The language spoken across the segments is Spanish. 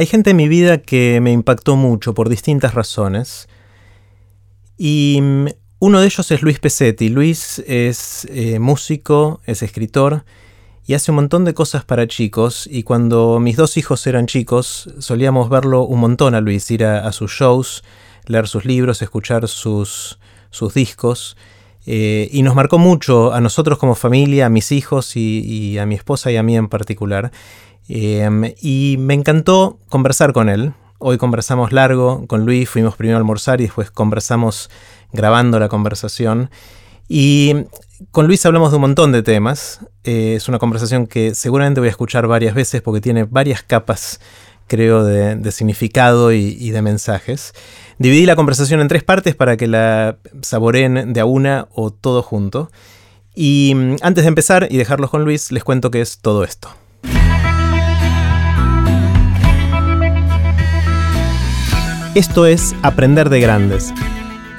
Hay gente en mi vida que me impactó mucho por distintas razones. Y mm, uno de ellos es Luis Pesetti. Luis es eh, músico, es escritor y hace un montón de cosas para chicos. Y cuando mis dos hijos eran chicos, solíamos verlo un montón a Luis, ir a, sus shows, leer sus libros, escuchar sus, sus discos. Eh, y nos marcó mucho a nosotros como familia, a mis hijos y, a mi esposa y a mí en particular. Em, y me encantó conversar con él. Hoy conversamos largo con Luis, fuimos primero a almorzar y después conversamos grabando la conversación. Y con Luis hablamos de un montón de temas. Eh, es una conversación que seguramente voy a escuchar varias veces porque tiene varias capas, creo, de, significado y, de mensajes. Dividí la conversación en tres partes para que la saboreen de a una o todo junto. Y mm, antes de empezar y dejarlos con Luis, les cuento qué es todo esto. Esto es Aprender de Grandes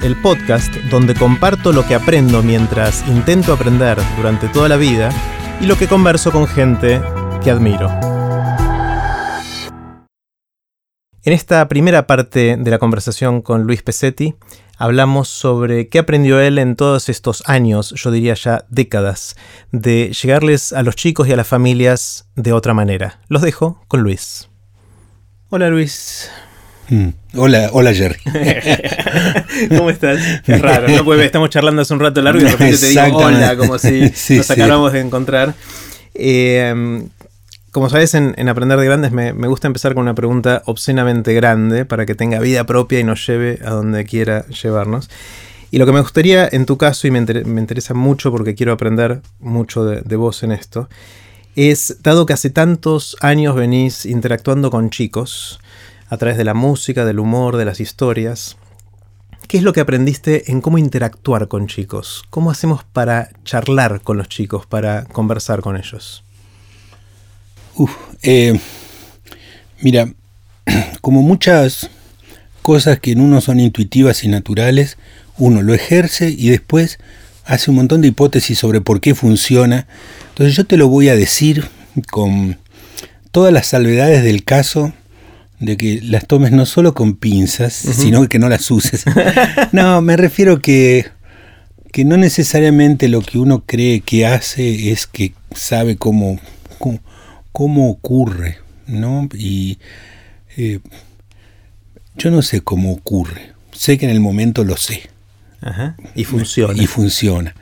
el podcast donde comparto lo que aprendo mientras intento aprender durante toda la vida y lo que converso con gente que admiro. En esta primera parte de la conversación con Luis Pesetti, hablamos sobre qué aprendió él en todos estos años, yo diría ya décadas, de llegarles a los chicos y a las familias de otra manera. Los dejo con Luis. Hola Luis. Mm. Hola, hola Jerry. ¿Cómo estás? Es raro, ¿no? Pues estamos charlando hace un rato largo y de repente te digo hola, como si nos acabamos de encontrar. Eh, como sabes, en, Aprender de Grandes me, gusta empezar con una pregunta obscenamente grande para que tenga vida propia y nos lleve a donde quiera llevarnos. Y lo que me gustaría en tu caso, y me, interesa mucho porque quiero aprender mucho de, de vos en esto, es, dado que hace tantos años venís interactuando con chicos, a través de la música, del humor, de las historias. ¿Qué es lo que aprendiste en cómo interactuar con chicos? ¿Cómo hacemos para charlar con los chicos, para conversar con ellos? Eh, mira, como muchas cosas que en uno son intuitivas y naturales, uno lo ejerce y después hace un montón de hipótesis sobre por qué funciona. Entonces yo te lo voy a decir con todas las salvedades del caso de que las tomes no solo con pinzas, sino que no las uses. no, me refiero que, que no necesariamente lo que uno cree que hace es que sabe cómo, cómo, ocurre, ¿no? Y eh, yo no sé cómo ocurre, sé que en el momento lo sé. Ajá. Y funciona. Y funciona.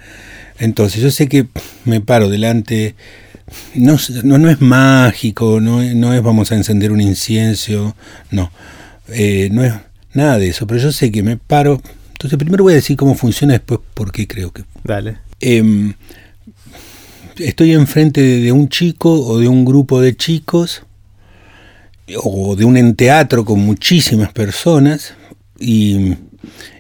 Entonces yo sé que me paro delante no, no, es mágico, no, no, es vamos a encender un incienso, no, eh, no es nada de eso, pero yo sé que me paro, entonces primero voy a decir cómo funciona, después por qué creo que... Dale. Em, estoy enfrente de un chico o de un grupo de chicos, o de un teatro con muchísimas personas, y,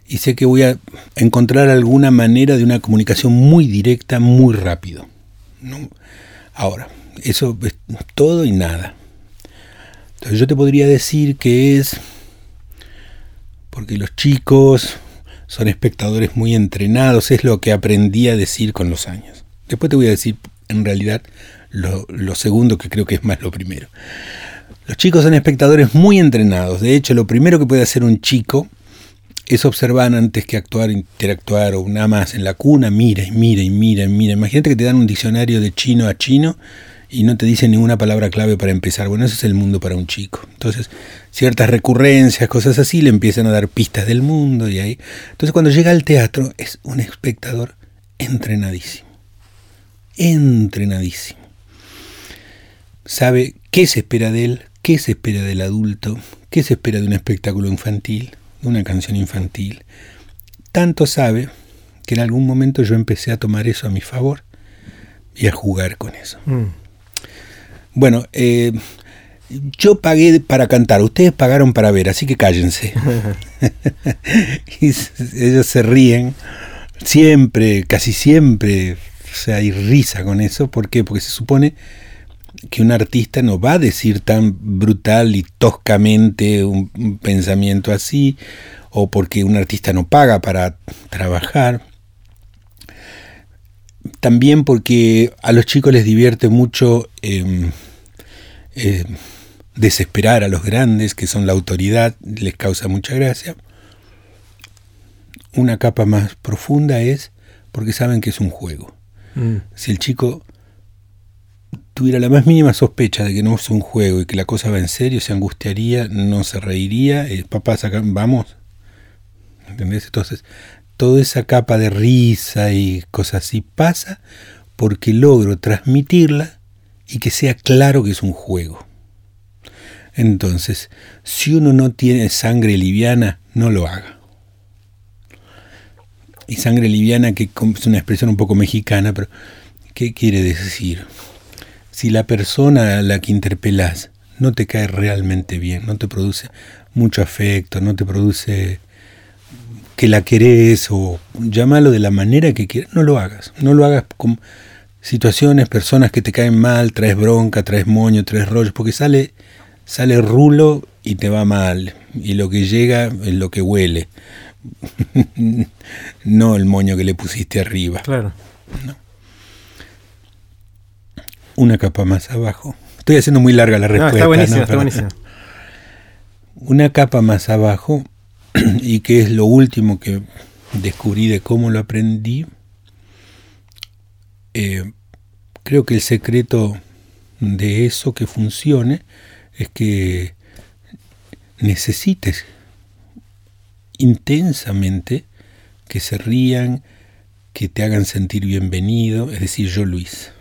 y sé que voy a encontrar alguna manera de una comunicación muy directa, muy rápido. ¿no? Ahora, eso es todo y nada. Entonces yo te podría decir que es porque los chicos son espectadores muy entrenados, es lo que aprendí a decir con los años. Después te voy a decir en realidad lo, segundo que creo que es más lo primero. Los chicos son espectadores muy entrenados. De hecho, lo primero que puede hacer un chico es observar antes que actuar, interactuar o nada más en la cuna, mira y mira y mira y mira. Imagínate que te dan un diccionario de chino a chino y no te dicen ninguna palabra clave para empezar. Bueno, ese es el mundo para un chico. Entonces, ciertas recurrencias, cosas así, le empiezan a dar pistas del mundo y ahí. Entonces, cuando llega al teatro, es un espectador entrenadísimo. Entrenadísimo. Sabe qué se espera de él, qué se espera del adulto, qué se espera de un espectáculo infantil, de una canción infantil. Tanto sabe que en algún momento yo empecé a tomar eso a mi favor y a jugar con eso. Mm. Bueno, eh, yo pagué para cantar, ustedes pagaron para ver, así que cállense. y ellos se ríen, siempre, casi siempre, o sea, hay risa con eso. ¿Por qué? Porque se supone que un artista no va a decir tan brutal y toscamente un, pensamiento así, o porque un artista no paga para trabajar. También porque a los chicos les divierte mucho em, em, desesperar a los grandes, que son la autoridad, les causa mucha gracia. Una capa más profunda es porque saben que es un juego. Mm. Si el chico tuviera la más mínima sospecha de que no es un juego y que la cosa va en serio, se angustiaría, no se reiría, eh, papá, vamos. ¿Entendés? Entonces, toda esa capa de risa y cosas así pasa porque logro transmitirla y que sea claro que es un juego. Entonces, si uno no tiene sangre liviana, no lo haga. Y sangre liviana, que es una expresión un poco mexicana, pero ¿qué quiere decir? Si la persona a la que interpelas no te cae realmente bien, no te produce mucho afecto, no te produce que la querés o llámalo de la manera que quieras, no lo hagas. No lo hagas con situaciones, personas que te caen mal, traes bronca, traes moño, traes rollos, porque sale sale rulo y te va mal. Y lo que llega es lo que huele. no el moño que le pusiste arriba. Claro. Una capa más abajo. Estoy haciendo muy larga la respuesta. está buenísimo, está buenísimo. Una capa más abajo, y que es lo último que descubrí de cómo lo aprendí. Eh, creo que el secreto de eso que funcione es que necesites intensamente que se rían, que te hagan sentir bienvenido, es decir, yo Luis.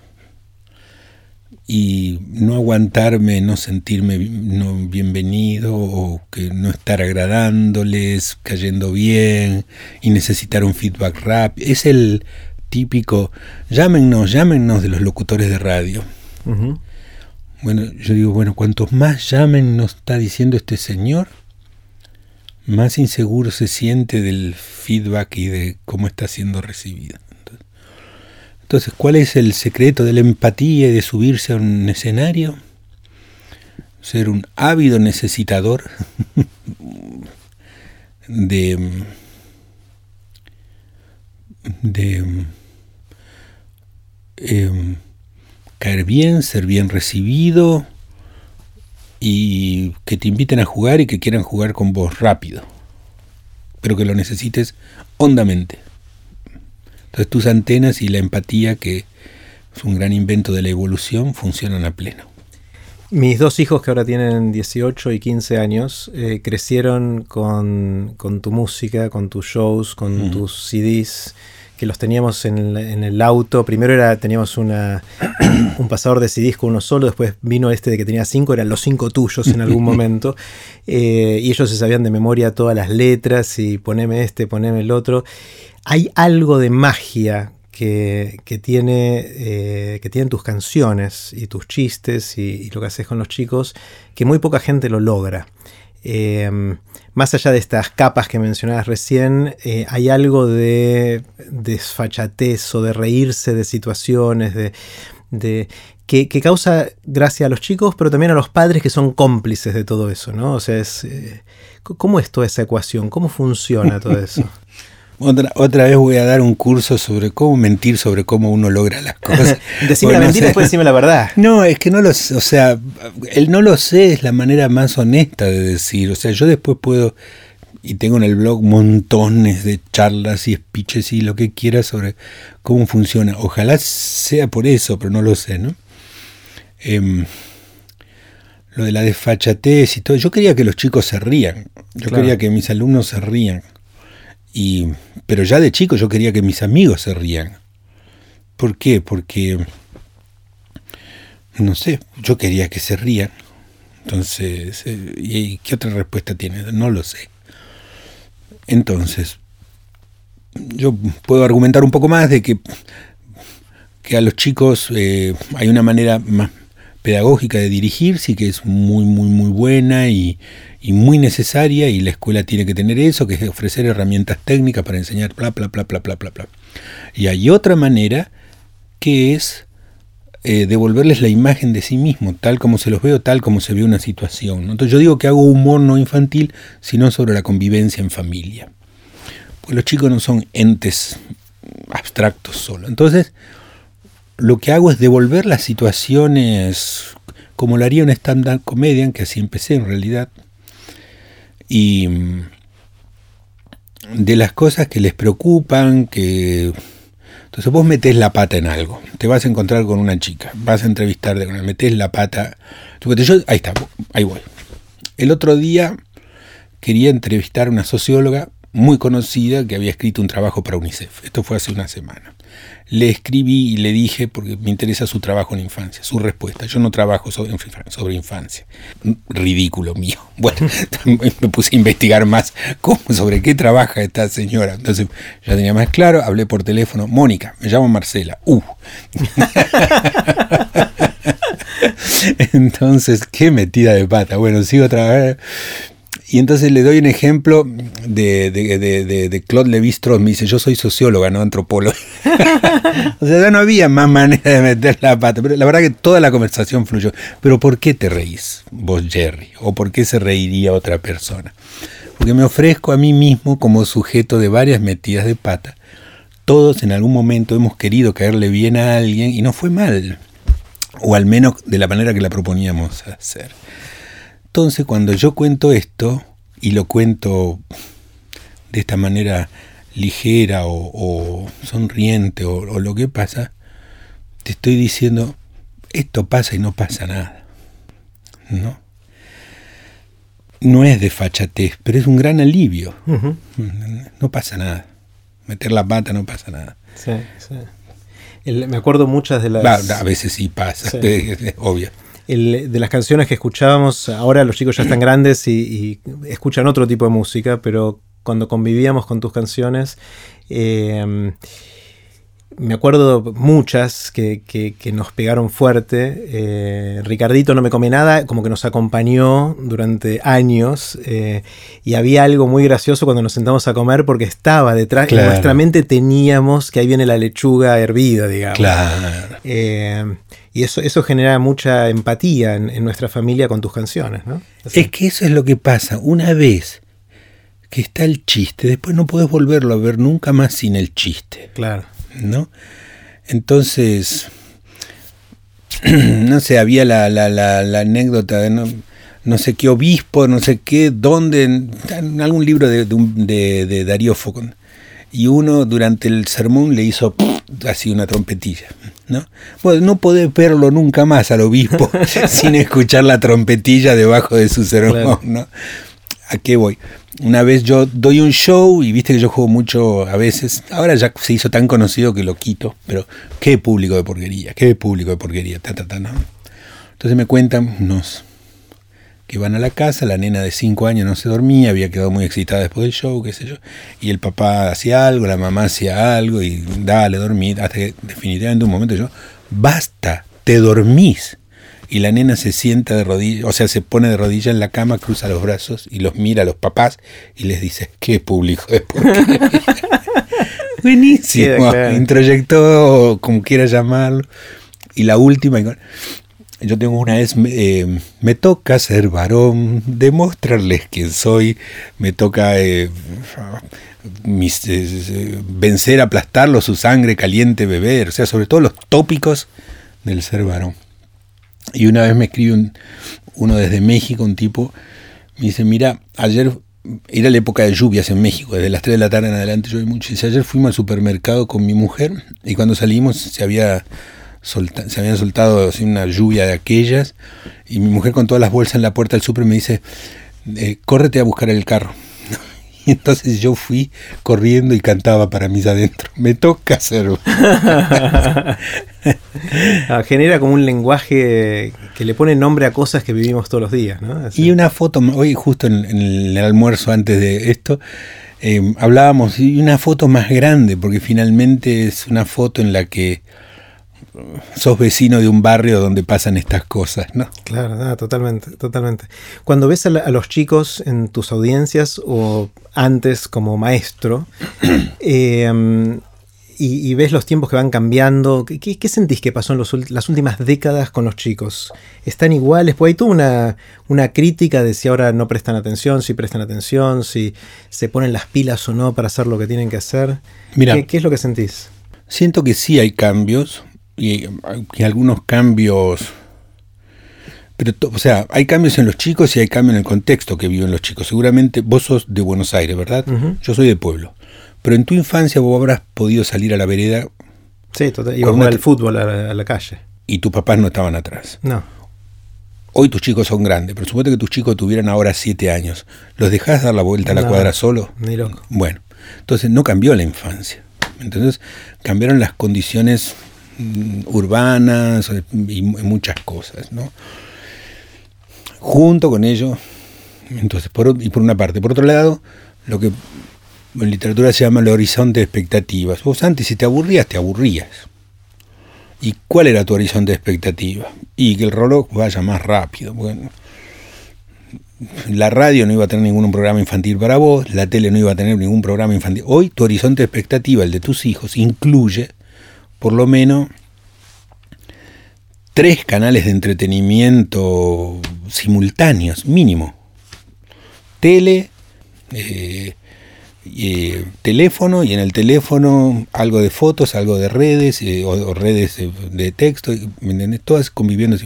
Y no aguantarme, no sentirme no bienvenido o que no estar agradándoles, cayendo bien y necesitar un feedback rápido. Es el típico, llámenos, llámenos de los locutores de radio. Bueno, yo digo, bueno, cuantos más llamen nos está diciendo este señor, más inseguro se siente del feedback y de cómo está siendo recibido. Entonces, ¿cuál es el secreto de la empatía y de subirse a un escenario? Ser un ávido necesitador de, em, caer bien, ser bien recibido y que te inviten a jugar y que quieran jugar con vos rápido, pero que lo necesites hondamente. Entonces tus antenas y la empatía, que es un gran invento de la evolución, funcionan a pleno. Mis dos hijos que ahora tienen 18 y 15 años eh, crecieron con, tu música, con tus shows, con tus CDs que los teníamos en, el auto. Primero era, teníamos una, un pasador de CDs con uno solo, después vino este de que tenía cinco, eran los cinco tuyos en algún momento. Eh, y ellos se sabían de memoria todas las letras y poneme este, poneme el otro. Hay algo de magia que, tiene, eh, tienen tus canciones y tus chistes y, lo que haces con los chicos, que muy poca gente lo logra. Eh, más allá de estas capas que mencionabas recién, eh, hay algo de desfachatez o de reírse de situaciones, que, causa gracia a los chicos, pero también a los padres que son cómplices de todo eso, ¿no? O sea, es, eh, ¿cómo es toda esa ecuación? ¿Cómo funciona todo eso? Otra, otra vez voy a dar un curso sobre cómo mentir, sobre cómo uno logra las cosas. Decime la mentira y después decime la verdad. No, es que no lo sé, o sea, el no lo sé es la manera más honesta de decir. O sea, yo después puedo, y tengo en el blog montones de charlas y speeches y lo que quiera sobre cómo funciona. Ojalá sea por eso, pero no lo sé, ¿no? Em, lo de la desfachatez y todo. Yo quería que los chicos se rían. Yo quería que mis alumnos se rían. Y, pero ya de chico yo quería que mis amigos se rían. ¿Por qué? Porque, no sé, yo quería que se rían. Entonces, eh, ¿y qué otra respuesta tiene? No lo sé. Entonces, yo puedo argumentar un poco más de que, que a los chicos eh, hay una manera más pedagógica de dirigir, sí que es muy, muy, muy buena y, muy necesaria y la escuela tiene que tener eso, que es ofrecer herramientas técnicas para enseñar bla, bla, bla, bla, bla, bla, bla. Y hay otra manera que es eh, devolverles la imagen de sí mismo, tal como se los veo, tal como se ve una situación. Entonces yo digo que hago humor no infantil, sino sobre la convivencia en familia. Pues los chicos no son entes abstractos solo. Entonces, lo que hago es devolver las situaciones como lo haría un stand-up comedian, que así empecé en realidad. Y mm, de las cosas que les preocupan, que... Entonces vos metés la pata en algo, te vas a encontrar con una chica, vas a entrevistar, metés la pata... Yo, ahí está, ahí voy. El otro día quería entrevistar a una socióloga muy conocida que había escrito un trabajo para UNICEF. Esto fue hace una semana. Le escribí y le dije, porque me interesa su trabajo en infancia, su respuesta. Yo no trabajo sobre, infancia. Ridículo mío. Bueno, me puse a investigar más cómo, sobre qué trabaja esta señora. Entonces ya tenía más claro, hablé por teléfono. Mónica, me llamo Marcela. Uh. Entonces, qué metida de pata. Bueno, sigo vez y entonces le doy un ejemplo de, de, Claude Lévi-Strauss. Me dice, yo soy socióloga, no antropóloga. o sea, ya no había más manera de meter la pata. Pero la verdad que toda la conversación fluyó. Pero ¿por qué te reís vos, Jerry? ¿O por qué se reiría otra persona? Porque me ofrezco a mí mismo como sujeto de varias metidas de pata. Todos en algún momento hemos querido caerle bien a alguien y no fue mal. O al menos de la manera que la proponíamos hacer. Entonces cuando yo cuento esto, y lo cuento de esta manera ligera o, sonriente o, lo que pasa, te estoy diciendo, esto pasa y no pasa nada. ¿No? No es de fachatez, pero es un gran alivio. No pasa nada. Meter la pata no pasa nada. Sí, sí. me acuerdo muchas de las... a veces sí pasa, es obvio de las canciones que escuchábamos, ahora los chicos ya están grandes y, escuchan otro tipo de música, pero cuando convivíamos con tus canciones, eh, me acuerdo muchas que, nos pegaron fuerte. Eh, Ricardito no me come nada, como que nos acompañó durante años. Eh, y había algo muy gracioso cuando nos sentamos a comer porque estaba detrás. En nuestra mente teníamos que ahí viene la lechuga hervida, digamos. Claro. Eh, y eso, eso genera mucha empatía en, nuestra familia con tus canciones, ¿no? Es que eso es lo que pasa. Una vez que está el chiste, después no puedes volverlo a ver nunca más sin el chiste. Claro. ¿no? Entonces, no sé, había la, la, la, anécdota de no, sé qué obispo, no sé qué, dónde, en algún libro de, de, de, Darío Focon. Y uno durante el sermón le hizo así una trompetilla. ¿no? Bueno, no podés verlo nunca más al obispo sin escuchar la trompetilla debajo de su sermón. ¿no? ¿A qué voy? Una vez yo doy un show y viste que yo juego mucho a veces. Ahora ya se hizo tan conocido que lo quito, pero qué público de porquería, qué público de porquería. Ta, ta, ta, ¿no? Entonces me cuentan unos que van a la casa, la nena de 5 años no se dormía, había quedado muy excitada después del show, qué sé yo, y el papá hacía algo, la mamá hacía algo, y dale, dormir, hasta que definitivamente un momento yo, basta, te dormís. Y la nena se sienta de rodillas, o sea, se pone de rodillas en la cama, cruza los brazos y los mira a los papás y les dice, qué público es Buenísimo. Introyectó, como quiera llamarlo. Y la última, yo tengo una vez, eh, me toca ser varón, demostrarles quién soy, me toca eh, eh, vencer, aplastarlo, su sangre caliente, beber, o sea, sobre todo los tópicos del ser varón. Y una vez me escribe uno desde México, un tipo, me dice, mira, ayer era la época de lluvias en México, desde las 3 de la tarde en adelante llueve mucho. Dice, ayer fuimos al supermercado con mi mujer y cuando salimos se había se habían soltado así, una lluvia de aquellas y mi mujer con todas las bolsas en la puerta del super me dice, eh, córrete a buscar el carro. Y entonces yo fui corriendo y cantaba para mis adentro. Me toca hacerlo. Ah, genera como un lenguaje que le pone nombre a cosas que vivimos todos los días. Y una foto, hoy justo en, el almuerzo antes de esto, eh, hablábamos, y una foto más grande, porque finalmente es una foto en la que sos vecino de un barrio donde pasan estas cosas, ¿no? Claro, totalmente, totalmente. Cuando ves a, los chicos en tus audiencias o antes como maestro, em, y, ves los tiempos que van cambiando, ¿qué, sentís que pasó en las últimas décadas con los chicos? ¿Están iguales? Pues hay toda una, una crítica de si ahora no prestan atención, si prestan atención, si se ponen las pilas o no para hacer lo que tienen que hacer. Mira, ¿Qué, es lo que sentís? Siento que sí hay cambios, y, algunos cambios Pero, o sea, hay cambios en los chicos y hay cambios en el contexto que viven los chicos. Seguramente vos sos de Buenos Aires, ¿verdad? Yo soy de pueblo. Pero en tu infancia vos habrás podido salir a la vereda. Sí, total. Iba a jugar al fútbol a la, calle. Y tus papás no estaban atrás. No. Hoy tus chicos son grandes, pero suponte que tus chicos tuvieran ahora siete años. ¿Los dejás dar la vuelta a la cuadra solo? Ni loco. Bueno, entonces no cambió la infancia. Entonces cambiaron las condiciones urbanas y muchas cosas, ¿no? Junto con ello, entonces, por, y por una parte. Por otro lado, lo que en literatura se llama el horizonte de expectativas. Vos antes si te aburrías, te aburrías. ¿Y cuál era tu horizonte de expectativa? Y que el reloj vaya más rápido. Bueno, la radio no iba a tener ningún programa infantil para vos, la tele no iba a tener ningún programa infantil. Hoy tu horizonte de expectativa, el de tus hijos, incluye por lo menos tres canales de entretenimiento simultáneos, mínimo. Tele, eh, eh, teléfono y en el teléfono algo de fotos, algo de redes eh, o, redes de, texto. Todas conviviendo.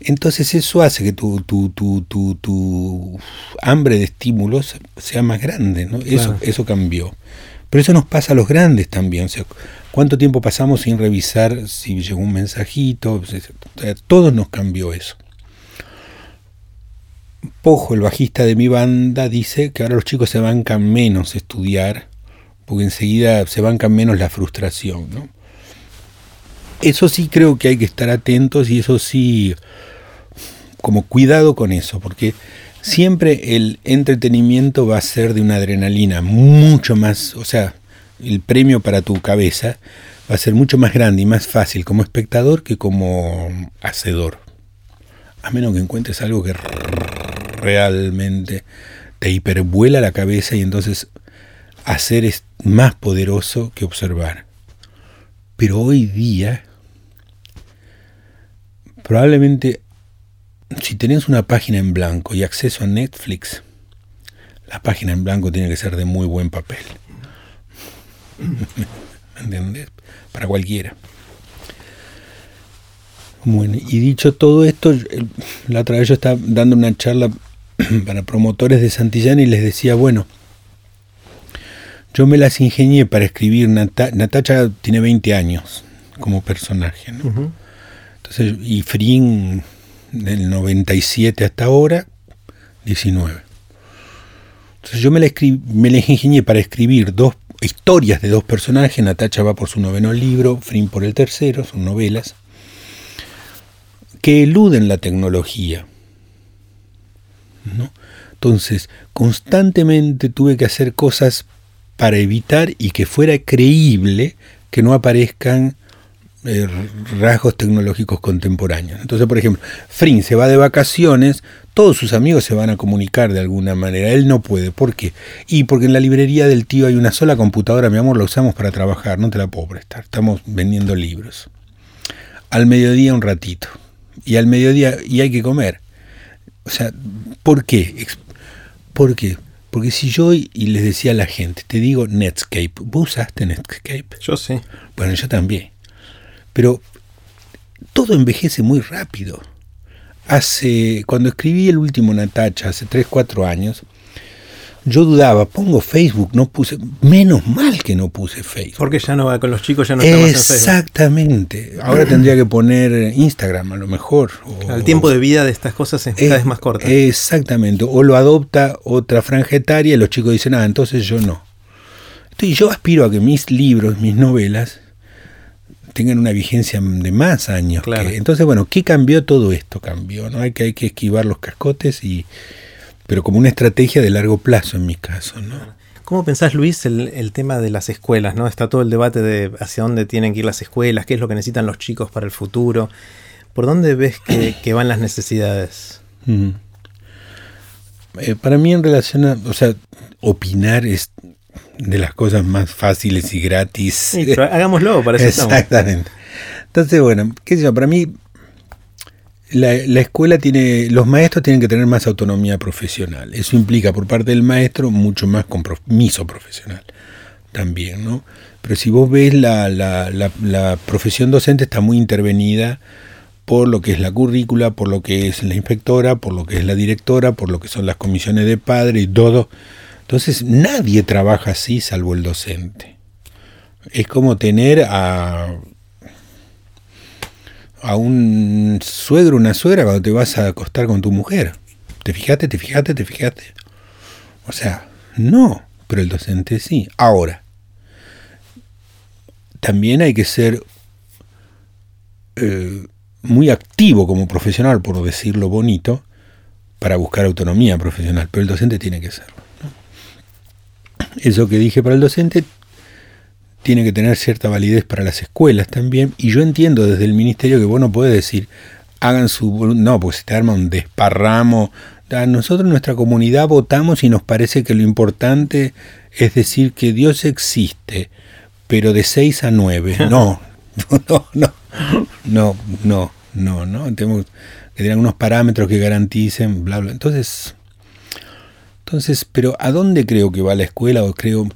Entonces eso hace que tu, tu, tu, tu, hambre de estímulos sea más grande, ¿no? Eso, eso cambió. Pero eso nos pasa a los grandes también. O sea, ¿Cuánto tiempo pasamos sin revisar si llegó un mensajito? todos nos cambió eso. Pojo, el bajista de mi banda, dice que ahora los chicos se bancan menos estudiar, porque enseguida se bancan menos la frustración. ¿no? Eso sí creo que hay que estar atentos y eso sí, como cuidado con eso, porque siempre el entretenimiento va a ser de una adrenalina mucho más, o sea, el premio para tu cabeza va a ser mucho más grande y más fácil como espectador que como hacedor. A menos que encuentres algo que realmente te hipervuela la cabeza y entonces hacer es más poderoso que observar. Pero hoy día, probablemente si tenés una página en blanco y acceso a Netflix, la página en blanco tiene que ser de muy buen papel. ¿Entiendes? Para cualquiera. Bueno, y dicho todo esto, la otra vez yo estaba dando una charla para promotores de Santillán y les decía, bueno, yo me las ingenié para escribir, Natacha tiene 20 años como personaje, ¿no? Entonces, y Frin del 97 hasta ahora, 19. Entonces yo me la, me la ingenié para escribir dos historias de dos personajes, Natacha va por su noveno libro, Frin por el tercero, son novelas, que eluden la tecnología. ¿no? Entonces, constantemente tuve que hacer cosas para evitar y que fuera creíble que no aparezcan eh, rasgos tecnológicos contemporáneos. Entonces, por ejemplo, Frin se va de vacaciones, todos sus amigos se van a comunicar de alguna manera, él no puede. ¿Por qué? Y porque en la librería del tío hay una sola computadora, mi amor, la usamos para trabajar, no te la puedo prestar, estamos vendiendo libros. Al mediodía un ratito, y al mediodía, y hay que comer. O sea, ¿por qué? ¿Por qué? Porque si yo y les decía a la gente, te digo Netscape, ¿vos usaste Netscape? Yo sí. Bueno, yo también. Pero todo envejece muy rápido. Hace, cuando escribí el último Natacha, hace 3, 4 años, yo dudaba, pongo Facebook, no puse, menos mal que no puse Facebook. Porque ya no va con los chicos, ya no está Exactamente. Ahora tendría que poner Instagram a lo mejor. el tiempo de vida de estas cosas es cada vez más corto. Exactamente. O lo adopta otra franja etaria y los chicos dicen, ah, entonces yo no. Entonces yo aspiro a que mis libros, mis novelas, tengan una vigencia de más años. entonces, bueno, ¿qué cambió todo esto? Cambió, ¿no? Hay que, hay que esquivar los cascotes y pero como una estrategia de largo plazo en mi caso, ¿no? ¿Cómo pensás, Luis, el, tema de las escuelas? ¿no? Está todo el debate de hacia dónde tienen que ir las escuelas, qué es lo que necesitan los chicos para el futuro. ¿Por dónde ves que, van las necesidades? Mm. Eh, para mí en relación a, o sea, opinar es de las cosas más fáciles y gratis. Sí, hagámoslo, para eso Exactamente. Entonces, bueno, qué sé yo, para mí la, escuela tiene, los maestros tienen que tener más autonomía profesional. Eso implica por parte del maestro mucho más compromiso profesional también, ¿no? Pero si vos ves la, la, la, profesión docente está muy intervenida por lo que es la currícula, por lo que es la inspectora, por lo que es la directora, por lo que son las comisiones de padre y todo. Entonces nadie trabaja así salvo el docente. Es como tener a, un suegro, una suegra cuando te vas a acostar con tu mujer. ¿Te fijaste, te fijaste, te fijaste? O sea, no, pero el docente sí. Ahora, también hay que ser eh, muy activo como profesional, por decirlo bonito, para buscar autonomía profesional, pero el docente tiene que serlo. Eso que dije para el docente tiene que tener cierta validez para las escuelas también, y yo entiendo desde el ministerio que vos no podés decir, hagan su... No, pues si te arma un desparramo. nosotros en nuestra comunidad votamos y nos parece que lo importante es decir que Dios existe, pero de 6 a 9. No, no, no, no, no, no, no. Tenemos que tener unos parámetros que garanticen, bla, bla. Entonces, entonces, pero ¿a dónde creo que va la escuela? O creo.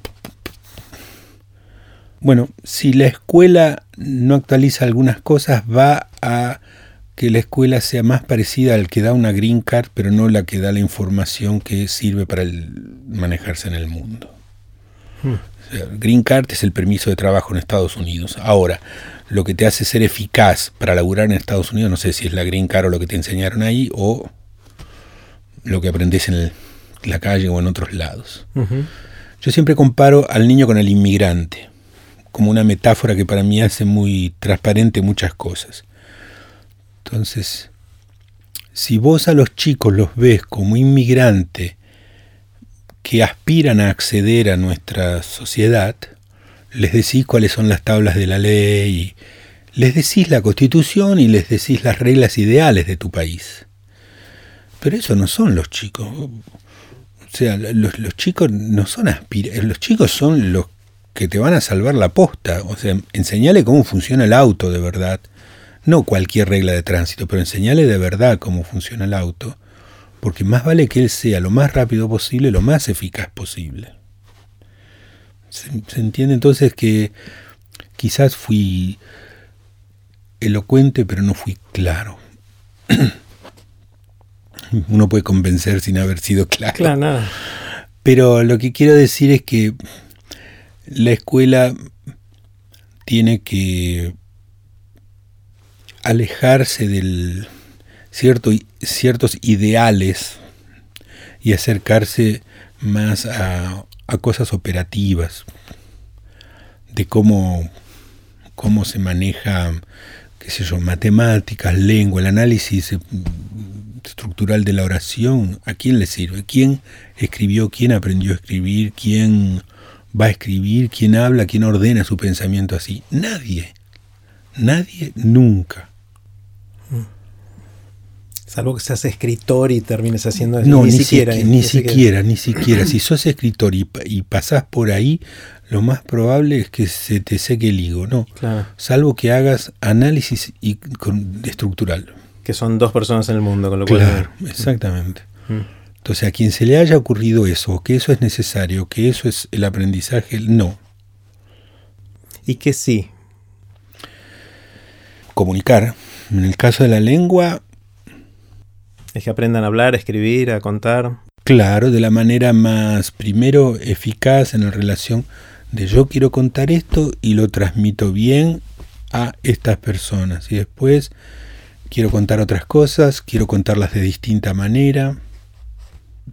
Bueno, si la escuela no actualiza algunas cosas, va a que la escuela sea más parecida al que da una green card, pero no la que da la información que sirve para manejarse en el mundo. Hmm. green card es el permiso de trabajo en Estados Unidos. Ahora, lo que te hace ser eficaz para laburar en Estados Unidos, no sé si es la green card o lo que te enseñaron ahí, o lo que aprendes en la calle o en otros lados. Yo siempre comparo al niño con el inmigrante, como una metáfora que para mí hace muy transparente muchas cosas. Entonces, si vos a los chicos los ves como inmigrante que aspiran a acceder a nuestra sociedad, les decís cuáles son las tablas de la ley, les decís la constitución y les decís las reglas ideales de tu país. Pero eso no son los chicos. O sea, los, chicos no son aspirantes, los chicos son los que te van a salvar la posta. O sea, enseñale cómo funciona el auto de verdad. No cualquier regla de tránsito, pero enseñale de verdad cómo funciona el auto. Porque más vale que él sea lo más rápido posible, lo más eficaz posible. Se, entiende entonces que quizás fui elocuente, pero no fui claro. Uno puede convencer sin haber sido claro. Claro, nada. Pero lo que quiero decir es que la escuela tiene que alejarse de cierto, ciertos ideales y acercarse más a, a cosas operativas, de cómo, cómo se maneja, qué sé yo, matemáticas, lengua, el análisis estructural de la oración, ¿a quién le sirve? ¿Quién escribió? ¿Quién aprendió a escribir? ¿Quién va a escribir? ¿Quién habla? ¿Quién ordena su pensamiento así? Nadie. Nadie nunca. Salvo que seas escritor y termines haciendo eso. No, ni, siquiera. ni, siquiera, ni siquiera. Si sos escritor y, y, pasás por ahí, lo más probable es que se te seque el higo, ¿no? Salvo que hagas análisis y, estructural. Que son dos personas en el mundo, con lo cual. Claro, exactamente. Mm. Entonces, a quien se le haya ocurrido eso, que eso es necesario, que eso es el aprendizaje, no. ¿Y que sí? Comunicar. En el caso de la lengua, es que aprendan a hablar, a escribir, a contar. Claro, de la manera más, primero, eficaz en la relación de yo quiero contar esto y lo transmito bien a estas personas. Y después quiero contar otras cosas, quiero contarlas de distinta manera.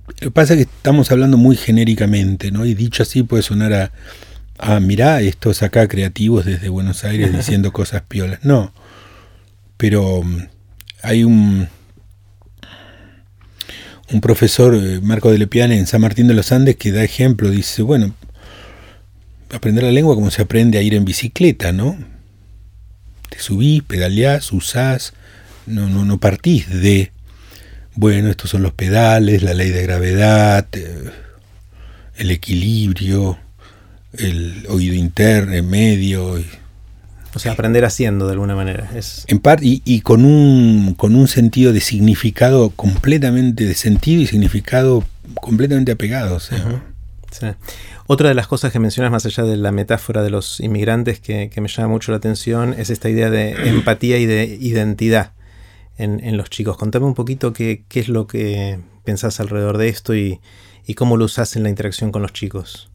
Lo que pasa es que estamos hablando muy genéricamente, ¿no? Y dicho así puede sonar a, ah, mirá, estos acá creativos desde Buenos Aires diciendo cosas piolas. No, pero mm, hay un, un profesor, eh, Marco de Lepiane, en San Martín de los Andes, que da ejemplo, dice, bueno, aprender la lengua como se aprende a ir en bicicleta, ¿no? Te subís, pedaleás, usás, no, no, no partís de, bueno, estos son los pedales, la ley de gravedad, eh, el equilibrio, el oído interno, medio, o sea, aprender haciendo de alguna manera. Es... En parte, y, con, un, con un sentido de significado completamente, de sentido y significado completamente apegado. Otra de las cosas que mencionas más allá de la metáfora de los inmigrantes que, me llama mucho la atención es esta idea de empatía y de identidad. En, los chicos. Contame un poquito qué, es lo que pensás alrededor de esto y, cómo lo usás en la interacción con los chicos.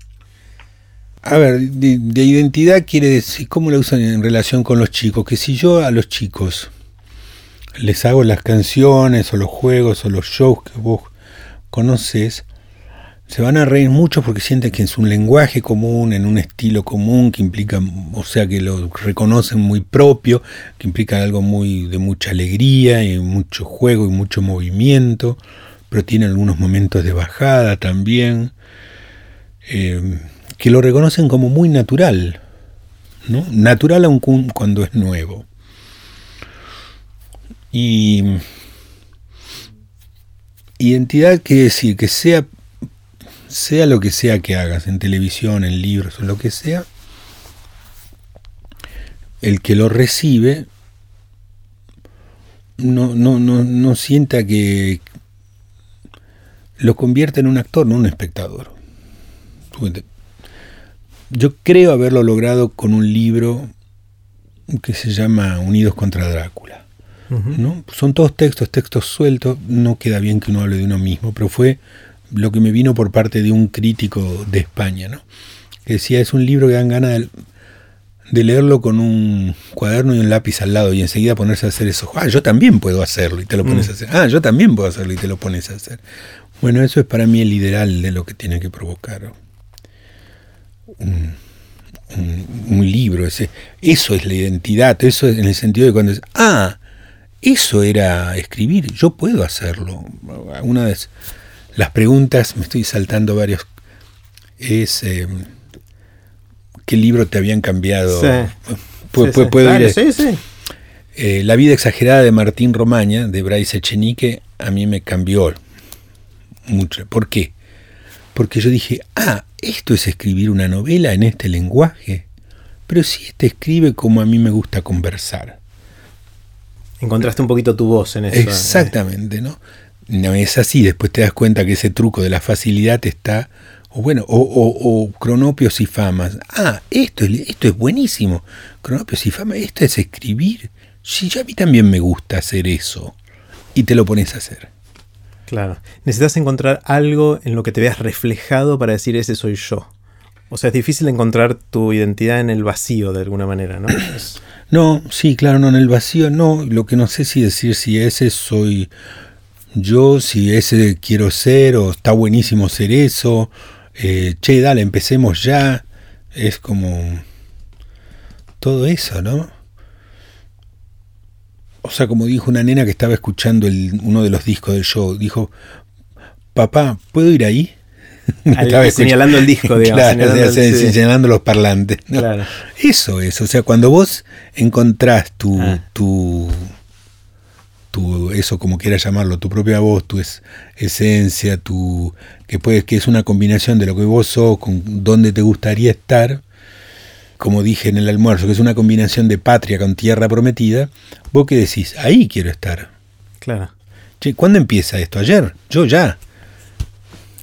A ver, de, identidad quiere decir, ¿cómo lo usan en relación con los chicos? Que si yo a los chicos les hago las canciones o los juegos o los shows que vos conoces, se van a reír mucho porque sienten que es un lenguaje común, en un estilo común, que implica, o sea, que lo reconocen muy propio, que implica algo muy de mucha alegría y mucho juego y mucho movimiento, pero tiene algunos momentos de bajada también, eh, que lo reconocen como muy natural, ¿no? Natural aun cuando es nuevo. Y identidad quiere decir que sea sea lo que sea que hagas, en televisión, en libros o lo que sea, el que lo recibe no, no, no, no sienta que lo convierte en un actor, no un espectador. Yo creo haberlo logrado con un libro que se llama Unidos contra Drácula. ¿no? Son todos textos, textos sueltos, no queda bien que uno hable de uno mismo, pero fue lo que me vino por parte de un crítico de España, ¿no? que decía, es un libro que dan ganas de, leerlo con un cuaderno y un lápiz al lado y enseguida ponerse a hacer eso. Ah, yo también puedo hacerlo y te lo pones a mm. hacer. Ah, yo también puedo hacerlo y te lo pones a hacer. Bueno, eso es para mí el ideal de lo que tiene que provocar un, libro. Ese, eso es la identidad, eso es en el sentido de cuando es, ah, eso era escribir, yo puedo hacerlo. Una vez las preguntas, me estoy saltando varios, es eh, qué libro te habían cambiado. Sí. La vida exagerada de Martín Romaña, de Bryce Echenique, a mí me cambió mucho. ¿Por qué? Porque yo dije, ah, esto es escribir una novela en este lenguaje. Pero si este escribe como a mí me gusta conversar. Encontraste un poquito tu voz en eso. Exactamente, ¿no? No es así, después te das cuenta que ese truco de la facilidad está, o bueno, o, cronopios y famas. Ah, esto, esto es buenísimo. Cronopios y famas, esto es escribir. Sí, a mí también me gusta hacer eso. Y te lo pones a hacer. Claro. Necesitas encontrar algo en lo que te veas reflejado para decir ese soy yo. O sea, es difícil encontrar tu identidad en el vacío de alguna manera, ¿no? No, sí, claro, no, en el vacío no. Lo que no sé si decir si ese soy yo si ese quiero ser o está buenísimo ser eso, eh, che, dale, empecemos ya, es como todo eso, ¿no? O sea, como dijo una nena que estaba escuchando el, uno de los discos del show, dijo, papá, ¿puedo ir ahí? estaba señalando el disco, digamos. señalando, los parlantes. Eso es, o sea, cuando vos encontrás tu, ah. tu eso como quieras llamarlo, tu propia voz, tu esencia, tu que puedes que es una combinación de lo que vos sos con dónde te gustaría estar, como dije en el almuerzo, que es una combinación de patria con tierra prometida, vos qué decís, ahí quiero estar. Claro. Che, ¿cuándo empieza esto? Ayer, yo ya.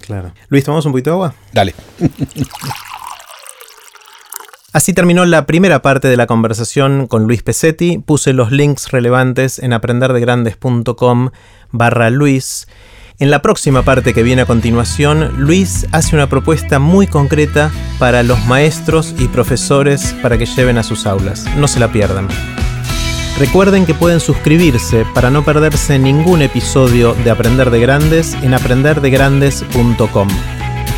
Claro. Luis, ¿tomamos un poquito de agua? Dale. Así terminó la primera parte de la conversación con Luis Pesetti. Puse los links relevantes en aprenderdegrandes.com barra Luis. En la próxima parte que viene a continuación, Luis hace una propuesta muy concreta para los maestros y profesores para que lleven a sus aulas. No se la pierdan. Recuerden que pueden suscribirse para no perderse ningún episodio de Aprender de Grandes en aprenderdegrandes.com.